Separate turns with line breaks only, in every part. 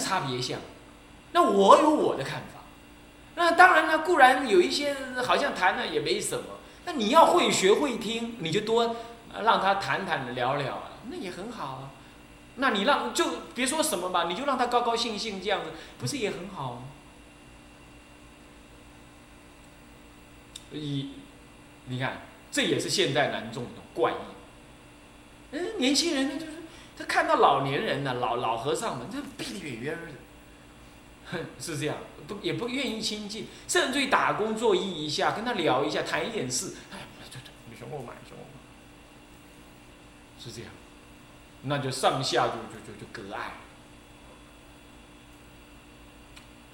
是差别相。那我有我的看法。那当然呢，固然有一些好像谈了也没什么。那你要会学会听，你就多让他谈谈的聊聊，那也很好啊。那你让就别说什么吧，你就让他高高兴兴这样子，不是也很好吗？一，你看，这也是现代男众的怪异。嗯，年轻人呢，就是他看到老年人呢，老老和尚们，他避得远远的，哼，是这样，不也不愿意亲近，甚至于打工作揖一下，跟他聊一下，谈一点事，哎，对对，你说我买，选我买，是这样，那就上下就就就就隔爱。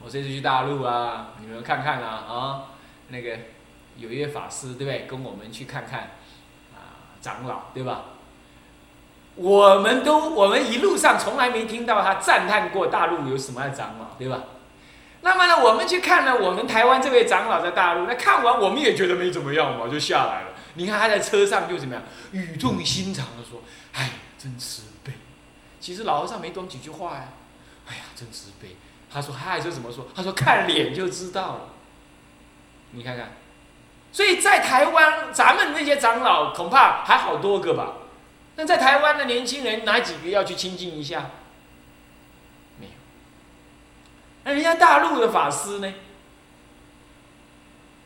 我这次去大陆啊，你们看看啊啊，那个。有一位法师，对不对？跟我们去看看，啊，长老，对吧？我们都，我们一路上从来没听到他赞叹过大陆有什么样的长老，对吧？那么呢，我们去看了我们台湾这位长老在大陆，那看完我们也觉得没怎么样嘛，就下来了。你看他在车上就怎么样，语重心长的说：“哎，真慈悲。”其实老和尚没懂几句话呀。哎呀，真慈悲。他说：“嗨，这怎么说？他说看脸就知道了。”你看看。所以在台湾，咱们那些长老恐怕还好多个吧？那在台湾的年轻人，哪几个要去亲近一下？没有。那人家大陆的法师呢？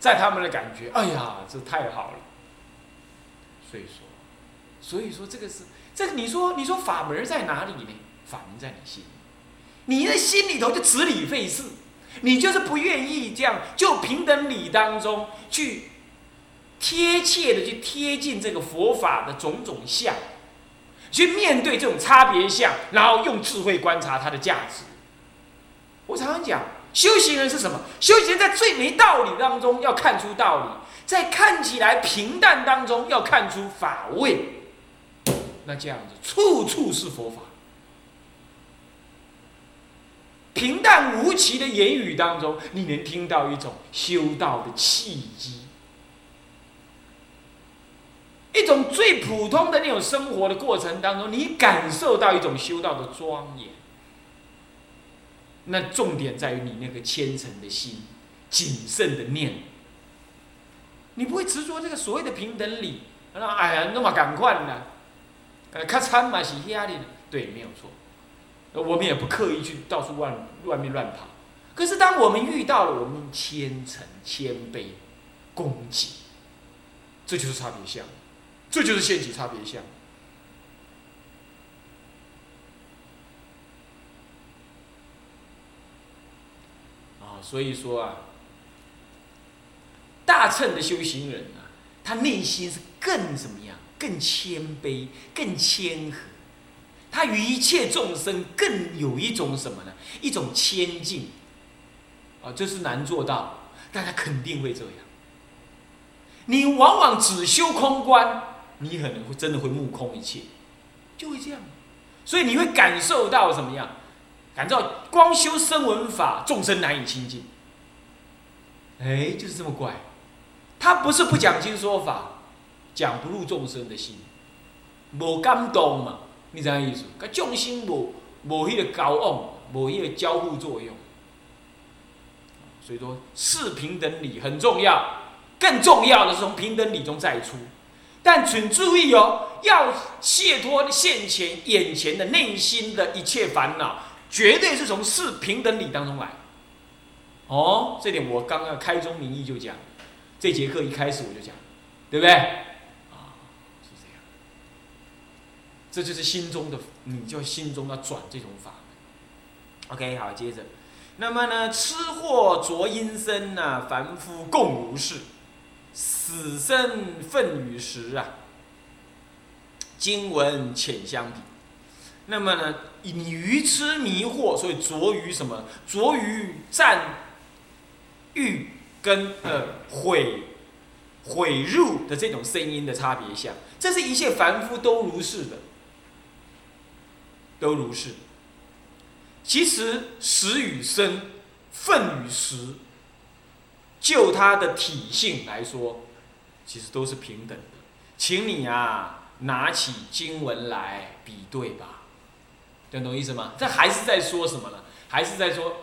在他们的感觉，哎呀，这太好了。所以说，所以说这个是这个，你说你说法门在哪里呢？法门在你心里，你的心里头就执理费事，你就是不愿意这样，就平等理当中去。贴切的去贴近这个佛法的种种相，去面对这种差别相，然后用智慧观察它的价值。我常常讲，修行人是什么？修行人在最没道理当中要看出道理，在看起来平淡当中要看出法味。那这样子，处处是佛法。平淡无奇的言语当中，你能听到一种修道的契机。一种最普通的那种生活的过程当中，你感受到一种修道的庄严。那重点在于你那个虔诚的心、谨慎的念。你不会执着这个所谓的平等理，那哎呀，那么赶快呢？呃，咔嚓嘛是压力的，对，没有错。我们也不刻意去到处乱外面乱跑。可是当我们遇到了，我们虔诚、谦卑、恭敬，这就是差别相。这就是现起差别相啊，所以说啊，大乘的修行人啊，他内心是更怎么样？更谦卑，更谦和，他与一切众生更有一种什么呢？一种谦敬啊，这是难做到，但他肯定会这样。你往往只修空观。你可能会真的会目空一切，就会这样，所以你会感受到什么样？感到光修声闻法，众生难以亲近。哎，就是这么怪。他不是不讲经说法，讲不入众生的心，无感动嘛？你知样意思？个众生无无迄个交往，无迄个交互作用。所以说，是平等理很重要，更重要的是从平等理中再出。但请注意哦，要解脱现前眼前的内心的一切烦恼，绝对是从四平等理当中来。哦，这点我刚刚开宗明义就讲，这节课一开始我就讲，对不对？啊，是这样。这就是心中的，你就心中要转这种法。OK，好，接着，那么呢，吃货浊阴身呐，凡夫共如是。死生分与时啊，经文浅相比。那么呢，以愚痴迷惑，所以着于什么？着于占欲跟呃毁毁入的这种声音的差别相。这是一切凡夫都如是的，都如是。其实实与生，分与时。就它的体性来说，其实都是平等的，请你啊拿起经文来比对吧。这懂意思吗？这还是在说什么呢？还是在说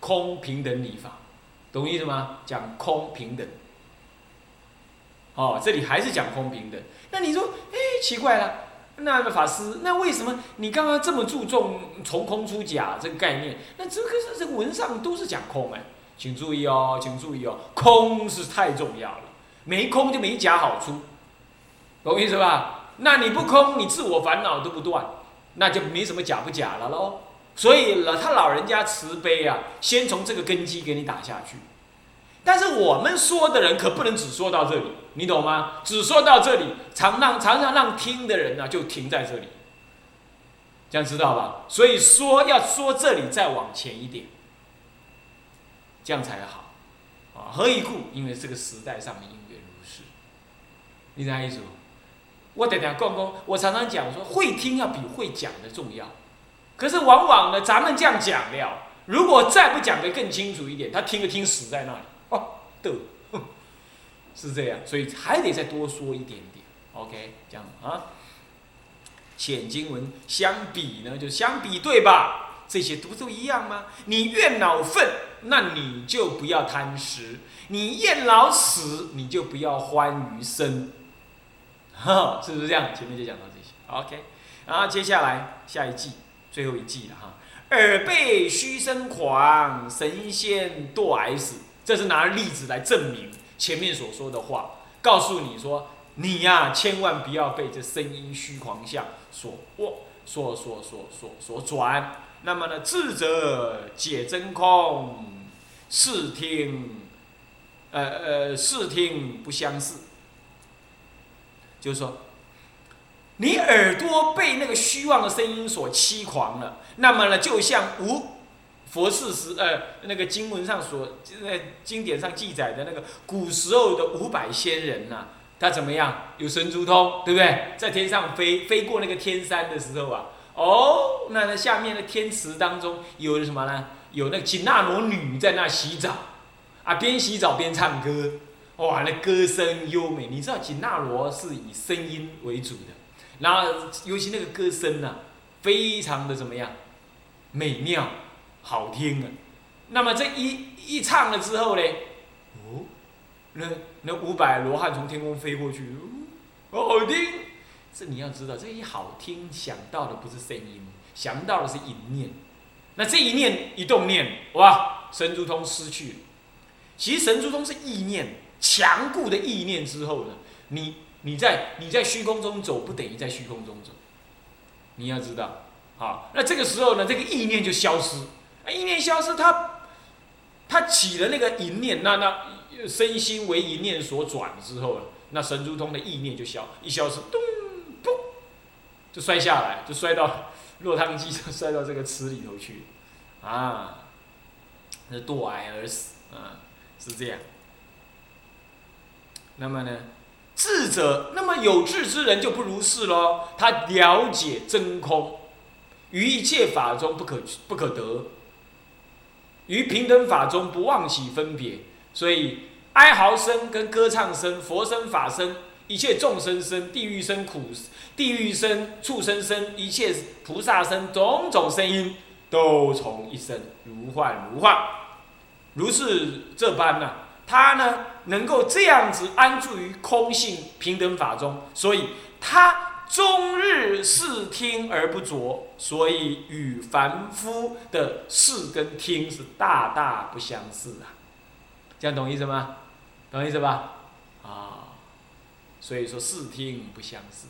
空平等理法，懂意思吗？讲空平等。哦，这里还是讲空平等。那你说，哎，奇怪了，那个法师，那为什么你刚刚这么注重从空出假这个概念？那这个是这个文上都是讲空哎，请注意哦，请注意哦，空是太重要了，没空就没假好处，懂意思吧？那你不空，你自我烦恼都不断，那就没什么假不假了喽。所以老，他老人家慈悲啊，先从这个根基给你打下去。但是我们说的人可不能只说到这里，你懂吗？只说到这里，常让常常让听的人呢就停在这里，这样知道吧？所以说要说这里再往前一点，这样才好啊。何以故？因为这个时代上的音乐如是，你啥意思？我等下讲讲，我常常讲说，会听要比会讲的重要。可是往往呢，咱们这样讲了，如果再不讲得更清楚一点，他听个听死在那里。哦，对，是这样，所以还得再多说一点点。OK，这样啊。浅经文相比呢，就相比对吧？这些不都一样吗？你怨恼愤，那你就不要贪食；你厌老死，你就不要欢于生。哈，是不是这样？前面就讲到这些。OK，然后接下来下一季，最后一季了哈。耳背虚声狂，神仙堕 S。这是拿例子来证明前面所说的话，告诉你说，你呀，千万不要被这声音虚狂相所握、所、所、所、所、所转。那么呢，智者解真空，视听，呃呃，视听不相似。就是说，你耳朵被那个虚妄的声音所欺狂了，那么呢，就像无。佛事时，呃，那个经文上所呃经典上记载的那个古时候的五百仙人呐，他怎么样？有神珠通，对不对？在天上飞，飞过那个天山的时候啊，哦，那那下面的天池当中有什么呢？有那个紧那罗女在那洗澡，啊，边洗澡边唱歌，哇，那歌声优美。你知道紧那罗是以声音为主的，然后尤其那个歌声呐，非常的怎么样？美妙。好听啊！那么这一一唱了之后呢？哦，那那五百罗汉从天空飞过去，哦，好听。这你要知道，这一好听，想到的不是声音，想到的是一念。那这一念一动念，哇，神珠通失去了。其实神珠通是意念，强固的意念之后呢，你你在你在虚空中走，不等于在虚空中走。你要知道，好，那这个时候呢，这个意念就消失。意念消失，他他起了那个淫念，那那身心为淫念所转之后那神珠通的意念就消，一消失，咚，就摔下来，就摔到 落汤鸡，就 摔到这个池里头去，啊，那堕崖而死，啊，是这样。那么呢，智者，那么有智之人就不如是喽，他了解真空，于一切法中不可不可得。于平等法中不忘起分别，所以哀嚎声跟歌唱声、佛声、法声、一切众生声、地狱声、苦地狱声、畜生声、一切菩萨声，种种声音都从一声如幻如幻，如是这般呢？他呢能够这样子安住于空性平等法中，所以他。终日视听而不着，所以与凡夫的视跟听是大大不相似啊！这样懂意思吗？懂意思吧？啊，所以说视听不相似。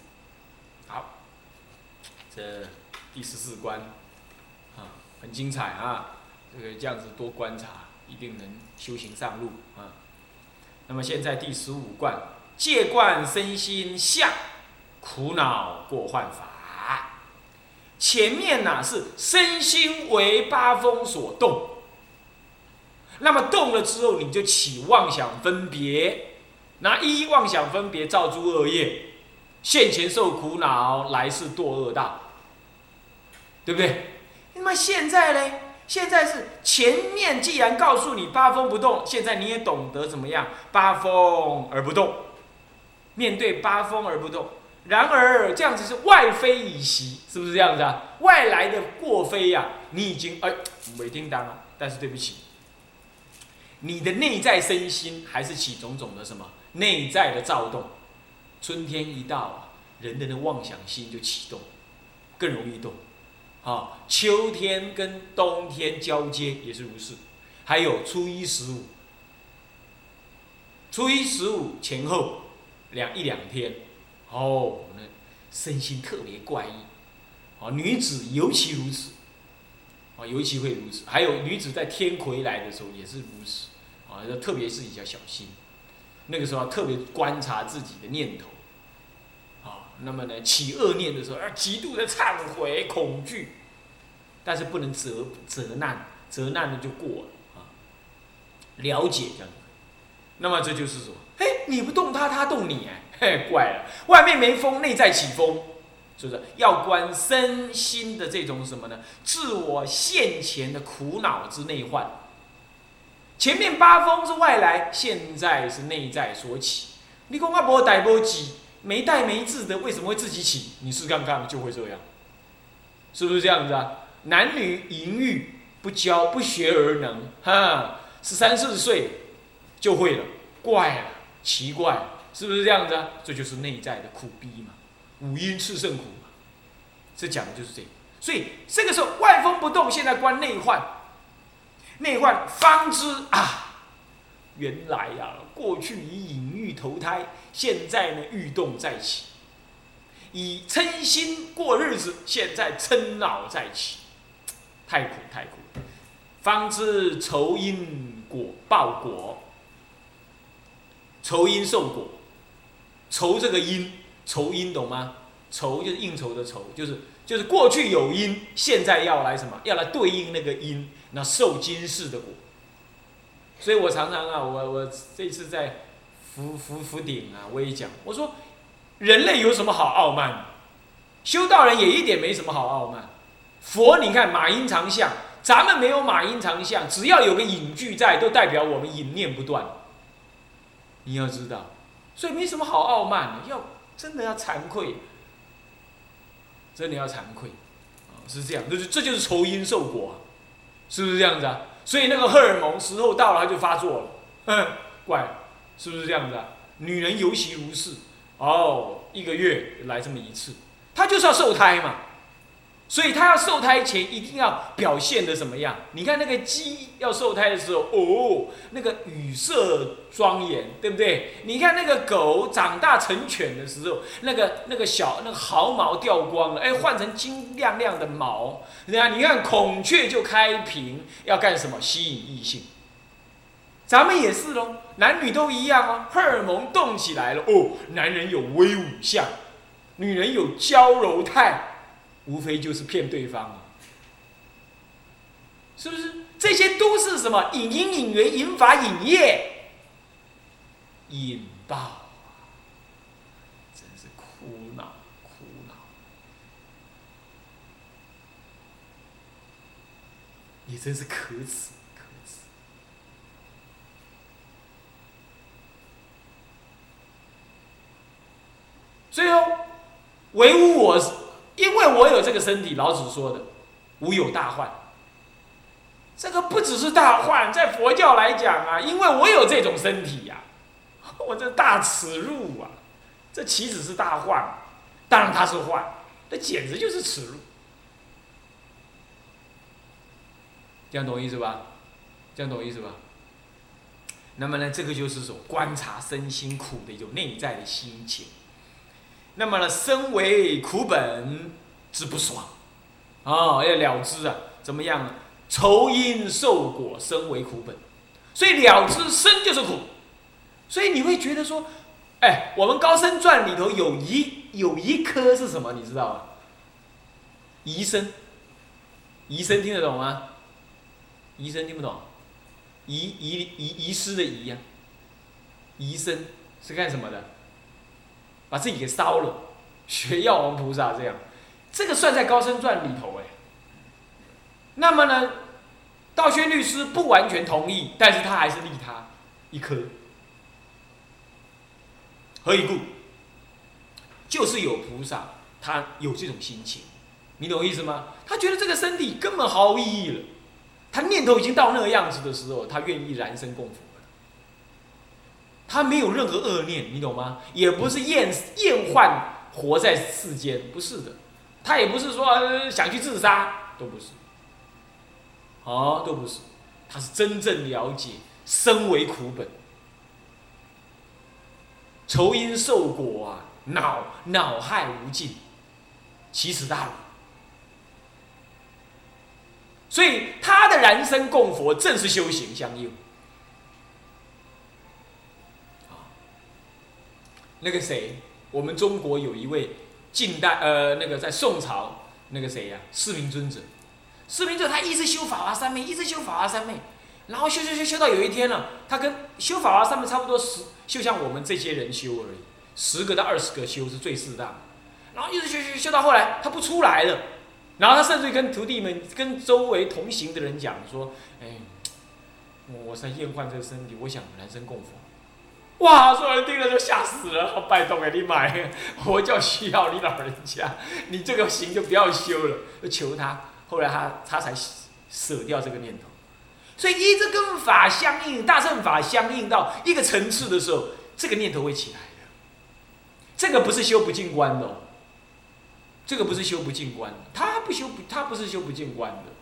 好，这第十四关啊，很精彩啊！这个这样子多观察，一定能修行上路啊。那么现在第十五关，戒惯身心相。苦恼过患法，前面呢是身心为八风所动，那么动了之后，你就起妄想分别，拿一一妄想分别造诸恶业，现前受苦恼，来世堕恶道，对不对？那么现在呢？现在是前面既然告诉你八风不动，现在你也懂得怎么样八风而不动，面对八风而不动。然而这样子是外非已袭，是不是这样子啊？外来的过非呀，你已经哎没听当了，但是对不起，你的内在身心还是起种种的什么内在的躁动。春天一到啊，人的那妄想心就启动，更容易动。啊，秋天跟冬天交接也是如是，还有初一十五，初一十五前后两一两天，哦，那身心特别怪异，啊，女子尤其如此，啊，尤其会如此。还有女子在天魁来的时候也是如此，啊，要特别自己要小心，那个时候特别观察自己的念头。啊那么呢，起恶念的时候，要极度的忏悔、恐惧，但是不能责责难，责难的就过了啊。了解这样，那么这就是说，嘿，你不动他，他动你，哎，怪了，外面没风，内在起风，是不是？要观身心的这种什么呢？自我现前的苦恼之内患。前面八风是外来，现在是内在所起。你讲我无带无记。没带没字的为什么会自己起？你试看看就会这样，是不是这样子啊？男女淫欲不教不学而能，哈，十三四岁就会了，怪了，奇怪，是不是这样子？这就是内在的苦逼嘛，五阴炽盛苦嘛，这讲的就是这个。所以这个时候外风不动，现在观内患，内患方知啊。原来呀，过去以隐喻投胎，现在呢欲动再起，以嗔心过日子，现在嗔恼再起，太苦太苦。方知仇因果报果，仇因受果，仇这个因，仇因懂吗？愁就是应酬的愁，就是就是过去有因，现在要来什么？要来对应那个因，那受今世的果。所以我常常啊，我我这次在福福福鼎啊，我也讲，我说人类有什么好傲慢？修道人也一点没什么好傲慢。佛你看马音长相，咱们没有马音长相，只要有个隐具在，都代表我们隐念不断。你要知道，所以没什么好傲慢的，要真的要惭愧，真的要惭愧，是这样，这就这就是仇因受果，是不是这样子啊？所以那个荷尔蒙时候到了，它就发作了，哼，怪，是不是这样子啊？女人尤其如是，哦，一个月来这么一次，她就是要受胎嘛。所以他要受胎前一定要表现的什么样？你看那个鸡要受胎的时候，哦，那个羽色庄严，对不对？你看那个狗长大成犬的时候，那个那个小那个毫毛掉光了，哎，换成金亮亮的毛。对啊，你看孔雀就开屏，要干什么？吸引异性。咱们也是喽，男女都一样哦，荷尔蒙动起来了，哦，男人有威武相，女人有娇柔态。无非就是骗对方啊，是不是？这些都是什么？引因引缘引法引业引爆，真是苦恼苦恼，也真是可耻可耻。最后，唯吾我。因为我有这个身体，老子说的“无有大患”，这个不只是大患，在佛教来讲啊，因为我有这种身体呀，我这大耻辱啊，这岂止是大患？当然它是患，这简直就是耻辱。这样懂意思吧？这样懂意思吧？那么呢，这个就是说观察身心苦的一种内在的心情。那么呢，身为苦本之不爽，啊，要了知啊，怎么样呢？愁因受果，身为苦本，所以了知生就是苦，所以你会觉得说，哎，我们高僧传里头有一有一颗是什么？你知道吗？遗生，遗生听得懂吗？遗生听不懂，遗遗遗遗失的遗呀，遗生是干什么的？把自己给烧了，学药王菩萨这样，这个算在高僧传里头哎。那么呢，道宣律师不完全同意，但是他还是立他一颗。何以故？就是有菩萨，他有这种心情，你懂我意思吗？他觉得这个身体根本毫无意义了，他念头已经到那个样子的时候，他愿意燃身供佛。他没有任何恶念，你懂吗？也不是厌厌患活在世间，不是的，他也不是说想去自杀，都不是，哦，都不是，他是真正了解身为苦本。愁因受果啊，恼恼害无尽，其实大所以他的燃身供佛正是修行相应。那个谁，我们中国有一位近代呃，那个在宋朝那个谁呀，释明尊者，释明尊他一直修法华三昧，一直修法华三昧。然后修修修修到有一天了，他跟修法华三昧差不多十，就像我们这些人修而已，十个到二十个修是最适当。然后一直修修修到后来，他不出来了。然后他甚至跟徒弟们、跟周围同行的人讲说：“哎，我在厌患这个身体，我想燃身供佛。”哇！所有人听了就吓死了，拜托给，你买，我就需要你老人家，你这个行就不要修了，就求他。后来他他才舍掉这个念头。所以，一直跟法相应，大乘法相应到一个层次的时候，这个念头会起来的。这个不是修不进关的，哦这个不是修不进关，他不修不，他不是修不进关的，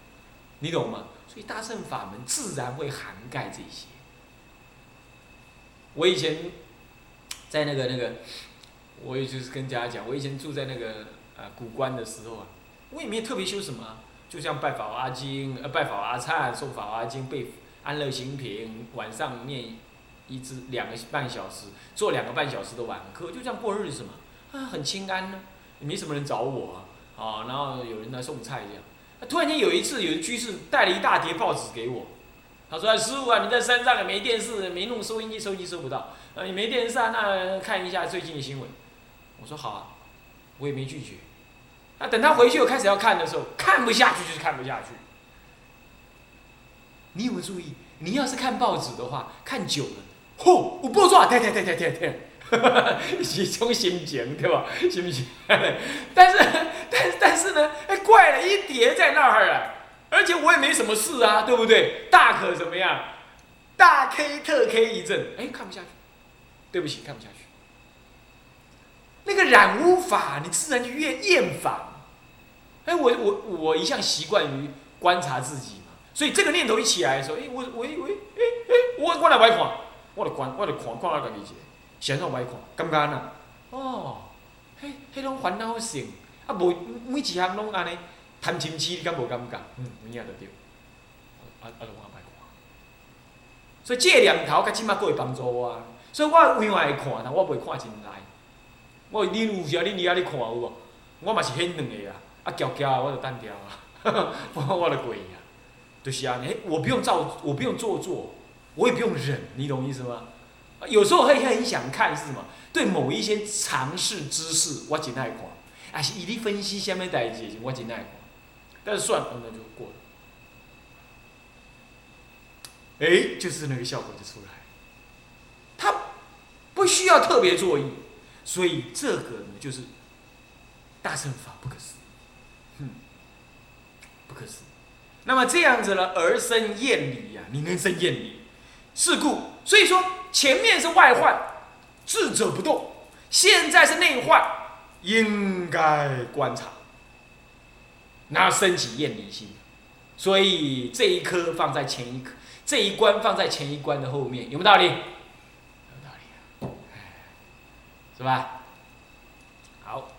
你懂吗？所以大乘法门自然会涵盖这些。我以前在那个那个，我也就是跟大家讲，我以前住在那个呃古关的时候啊，我也没有特别修什么。就像拜法华经，呃，拜法华忏，诵法华经，背安乐行品，晚上念一至两个半小时，做两个半小时的晚课，就这样过日子嘛，啊，很清安呢，也没什么人找我，啊，然后有人来送菜这样。突然间有一次，有一居士带了一大叠报纸给我，他说：“师傅啊，你在山上也没电视，没弄收音机，收音机收不到，呃，你没电视啊，那看一下最近的新闻。”我说：“好啊。”我也没拒绝。那，等他回去，我开始要看的时候，看不下去就是看不下去。你有没有注意？你要是看报纸的话，看久了，嚯，我报纸，对对对对对对，哈哈哈，是种心情，对吧？行不行？但是，但但是呢，哎，怪了，一叠在那儿啊，而且我也没什么事啊，对不对？大可怎么样？大 K 特 K 一阵，哎，看不下去，对不起，看不下去。那个染污法，你自然就越厌烦。哎，我我我一向习惯于观察自己嘛，所以这个念头一起来的时候，哎，我我我，哎哎，我我来外看，我来观，我来看，看下家己者，先让外看，感觉呐，哦，嘿，迄拢烦恼性，啊，无每一项拢安尼，贪嗔痴，你敢无感觉？嗯，有影就对，啊啊，着我歹看。所以即个念头，甲即马佫会帮助我，所以我往外看，但我袂看真来。我恁有时啊，恁伫遐咧看有无？我嘛是迄两个啊，啊交交啊，我就单调啊，我 我就过啊，就是啊，哎，我不用照，我不用做作，我也不用忍，你懂意思吗？有时候会很想看是什么？对某一些常识知识，我真爱看，啊是伊咧分析虾物代志，我真爱看，但是算了，那就过了。哎，就是那个效果就出来，他不需要特别注意。所以这个呢，就是大乘法不可思，哼，不可思。那么这样子呢，而生厌离呀，你能生厌离？是故，所以说前面是外患，智者不动；现在是内患，应该观察，然后升起厌离心。所以这一颗放在前一颗，这一关放在前一关的后面，有没有道理？有道理是吧？好，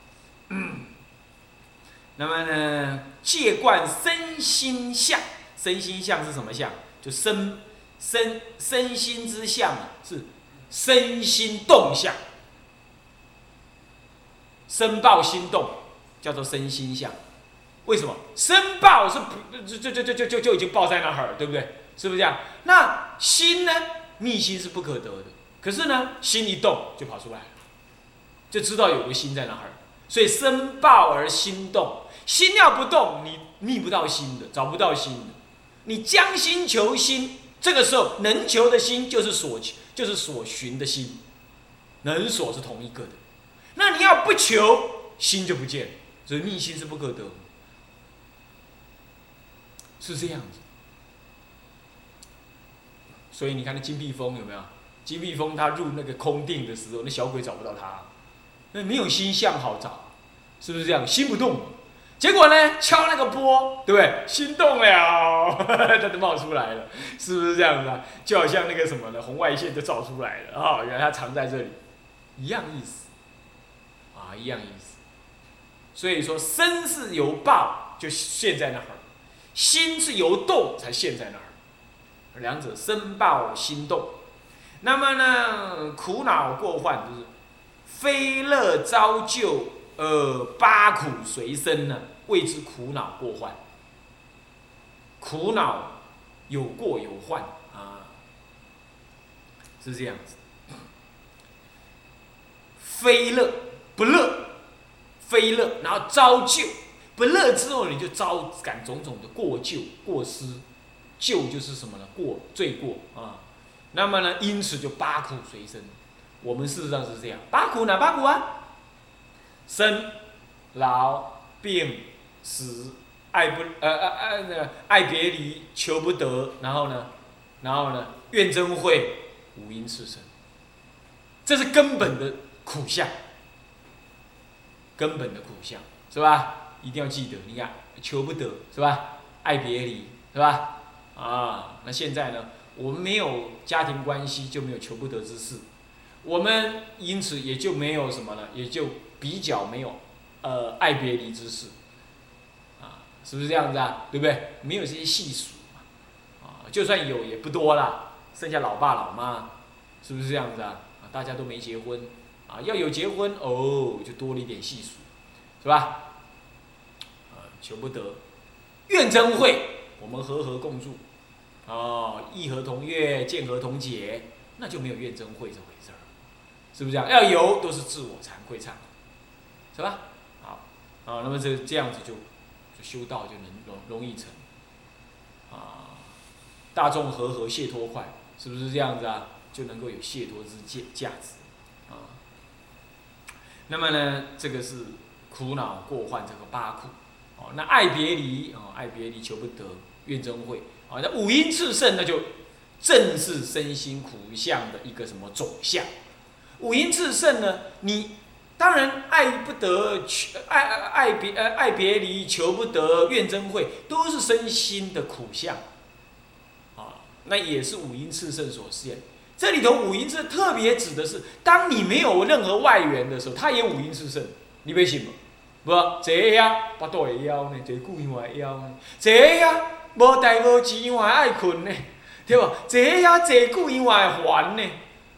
那么呢，借观身心相，身心相是什么相？就身身身心之相，是身心动相，身抱心动，叫做身心相。为什么？申报是不就就就就就就就已经报在那儿，对不对？是不是这样？那心呢？密心是不可得的，可是呢，心一动就跑出来了。就知道有个心在那儿，所以身抱而心动，心要不动，你觅不到心的，找不到心的。你将心求心，这个时候能求的心就是所，就是所寻的心，能所是同一个的。那你要不求，心就不见，所以逆心是不可得，是这样子。所以你看那金碧峰有没有？金碧峰他入那个空定的时候，那小鬼找不到他，那没有心相好找，是不是这样？心不动，结果呢，敲那个波，对不对？心动了，他就冒出来了，是不是这样子啊？就好像那个什么呢，红外线就照出来了啊，原来他藏在这里，一样意思，啊，一样意思。所以说，身是由报就现在那儿，心是由动才现在那儿。两者生报心动，那么呢，苦恼过患就是非乐招就，呃，八苦随身呢，谓之苦恼过患。苦恼有过有患啊，是这样子。非乐不乐，非乐，然后招就不乐之后，你就招感种种的过旧过失。旧就是什么呢？过罪过啊，那么呢，因此就八苦随身。我们事实上是这样，八苦哪八苦啊？生、老、病、死、爱不呃呃呃那爱别离、求不得，然后呢，然后呢，怨憎会、五阴炽盛，这是根本的苦相，根本的苦相是吧？一定要记得，你看求不得是吧？爱别离是吧？啊，那现在呢？我们没有家庭关系，就没有求不得之事。我们因此也就没有什么了，也就比较没有，呃，爱别离之事。啊，是不是这样子啊？对不对？没有这些细数嘛。啊，就算有也不多了，剩下老爸老妈，是不是这样子啊？啊，大家都没结婚，啊，要有结婚哦，就多了一点细数，是吧？求不得，怨憎会。我们和和共住，哦，义和同悦，见和同解，那就没有怨憎会这回事儿，是不是这样？要有都是自我惭愧忏悔，是吧？好，啊，那么这这样子就就修道就能容容易成，啊，大众和和解脱快，是不是这样子啊？就能够有解脱之价价值，啊，那么呢，这个是苦恼过患这个八苦。哦，那爱别离哦，爱别离求不得，怨憎会哦，那五阴炽盛，那就正是身心苦相的一个什么总相。五阴炽盛呢，你当然爱不得，求爱爱别呃爱别离求不得，怨憎会都是身心的苦相。啊，那也是五阴炽盛所现。这里头五阴是特别指的是，当你没有任何外援的时候，它也五阴炽盛，你别信吗？无坐遐巴肚会枵呢，坐久因会枵呢。坐遐无代无志因会爱困呢，对无？坐遐坐久因会烦呢，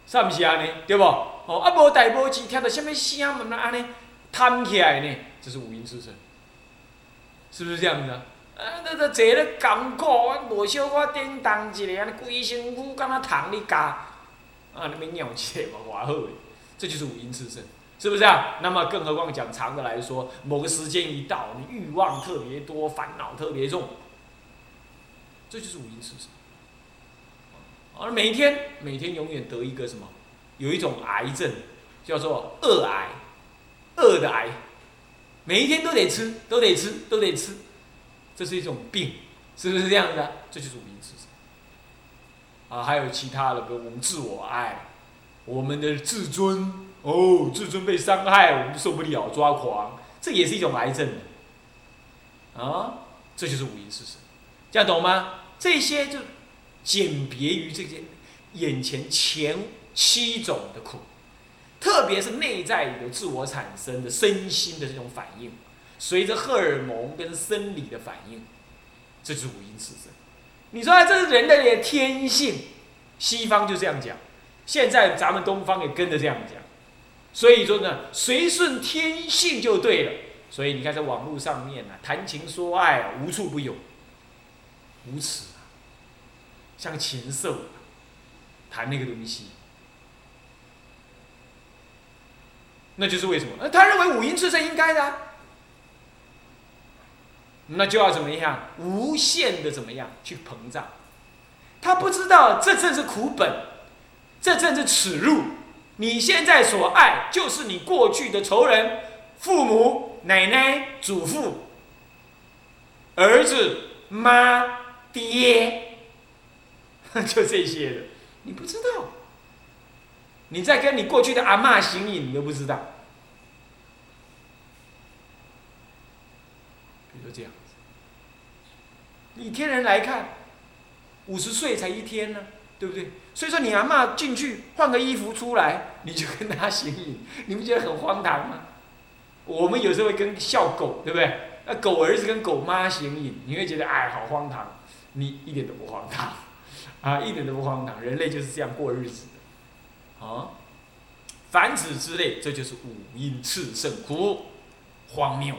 是毋是安尼？对无？哦，啊无代无志，听到什物声嘛安尼弹起来呢？这是五音之声，是不是这样子啊？啊，那那坐咧艰苦，啊无小可叮当一下，安尼规身躯敢若虫咧咬，啊，那么尿起来嘛，偌好诶，这就是五音之声。是不是啊？那么更何况讲长的来说，某个时间一到，你欲望特别多，烦恼特别重，这就是五阴炽盛。而每天每天永远得一个什么？有一种癌症，叫做恶癌，恶的癌，每一天都得吃，都得吃，都得吃，这是一种病，是不是这样的？这就是五阴炽盛。啊，还有其他的，比如我们自我爱，我们的自尊。哦，自尊被伤害，我们受不了，抓狂，这也是一种癌症。啊，这就是五阴炽盛，这样懂吗？这些就简别于这些眼前前七种的苦，特别是内在有自我产生的身心的这种反应，随着荷尔蒙跟生理的反应，这就是五阴炽盛。你说这是人类的天性，西方就这样讲，现在咱们东方也跟着这样讲。所以说呢，随顺天性就对了。所以你看，在网络上面呢，谈情说爱啊无处不有，无耻啊，像禽兽，谈那个东西，那就是为什么？他认为五阴炽盛应该的，那就要怎么样？无限的怎么样去膨胀？他不知道这正是苦本，这正是耻辱。你现在所爱，就是你过去的仇人，父母、奶奶、祖父、儿子、妈、爹，就这些的。你不知道，你在跟你过去的阿妈行影，你都不知道。比如这样子，以天人来看，五十岁才一天呢，对不对？所以说你阿妈进去换个衣服出来，你就跟他行影，你不觉得很荒唐吗？我们有时候会跟笑狗，对不对？那狗儿子跟狗妈行影，你会觉得哎，好荒唐。你一点都不荒唐，啊，一点都不荒唐。人类就是这样过日子的，啊，凡此之类，这就是五阴炽盛苦，荒谬，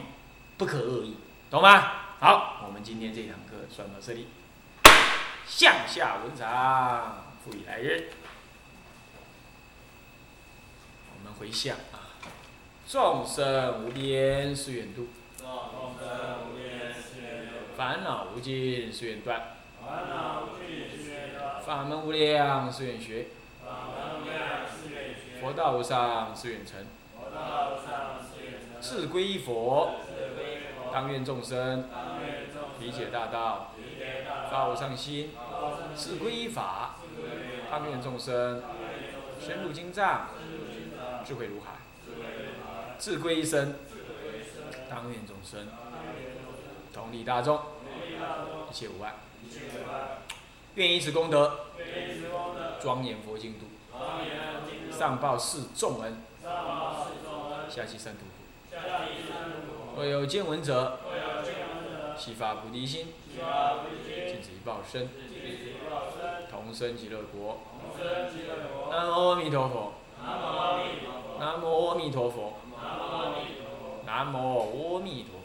不可恶意，懂吗？好，我们今天这堂课算到这里，向下文长。复以来日，我们回向啊！众生无边誓愿度，
众生无边誓愿度，
烦恼无尽誓愿断，
烦恼无尽誓愿断，
法门无量誓愿学，
法门无量誓愿学，
佛道无上誓愿成，
佛道无上誓愿成，
志归佛，当愿众生理解大道，发无上心，自归
依法，
当愿众生深入经藏，智慧如海，自归一生，当愿众生同理大众，一切无碍，愿以此功德，庄严佛净土，上报四重恩，下济三途苦，若有见闻者，悉发菩提心。
悉发菩提心，
尽此一报身，
同生极乐国。
南无阿弥陀佛。
南无阿弥陀佛。
南无阿弥陀佛。
南无阿弥陀佛。
南无阿弥陀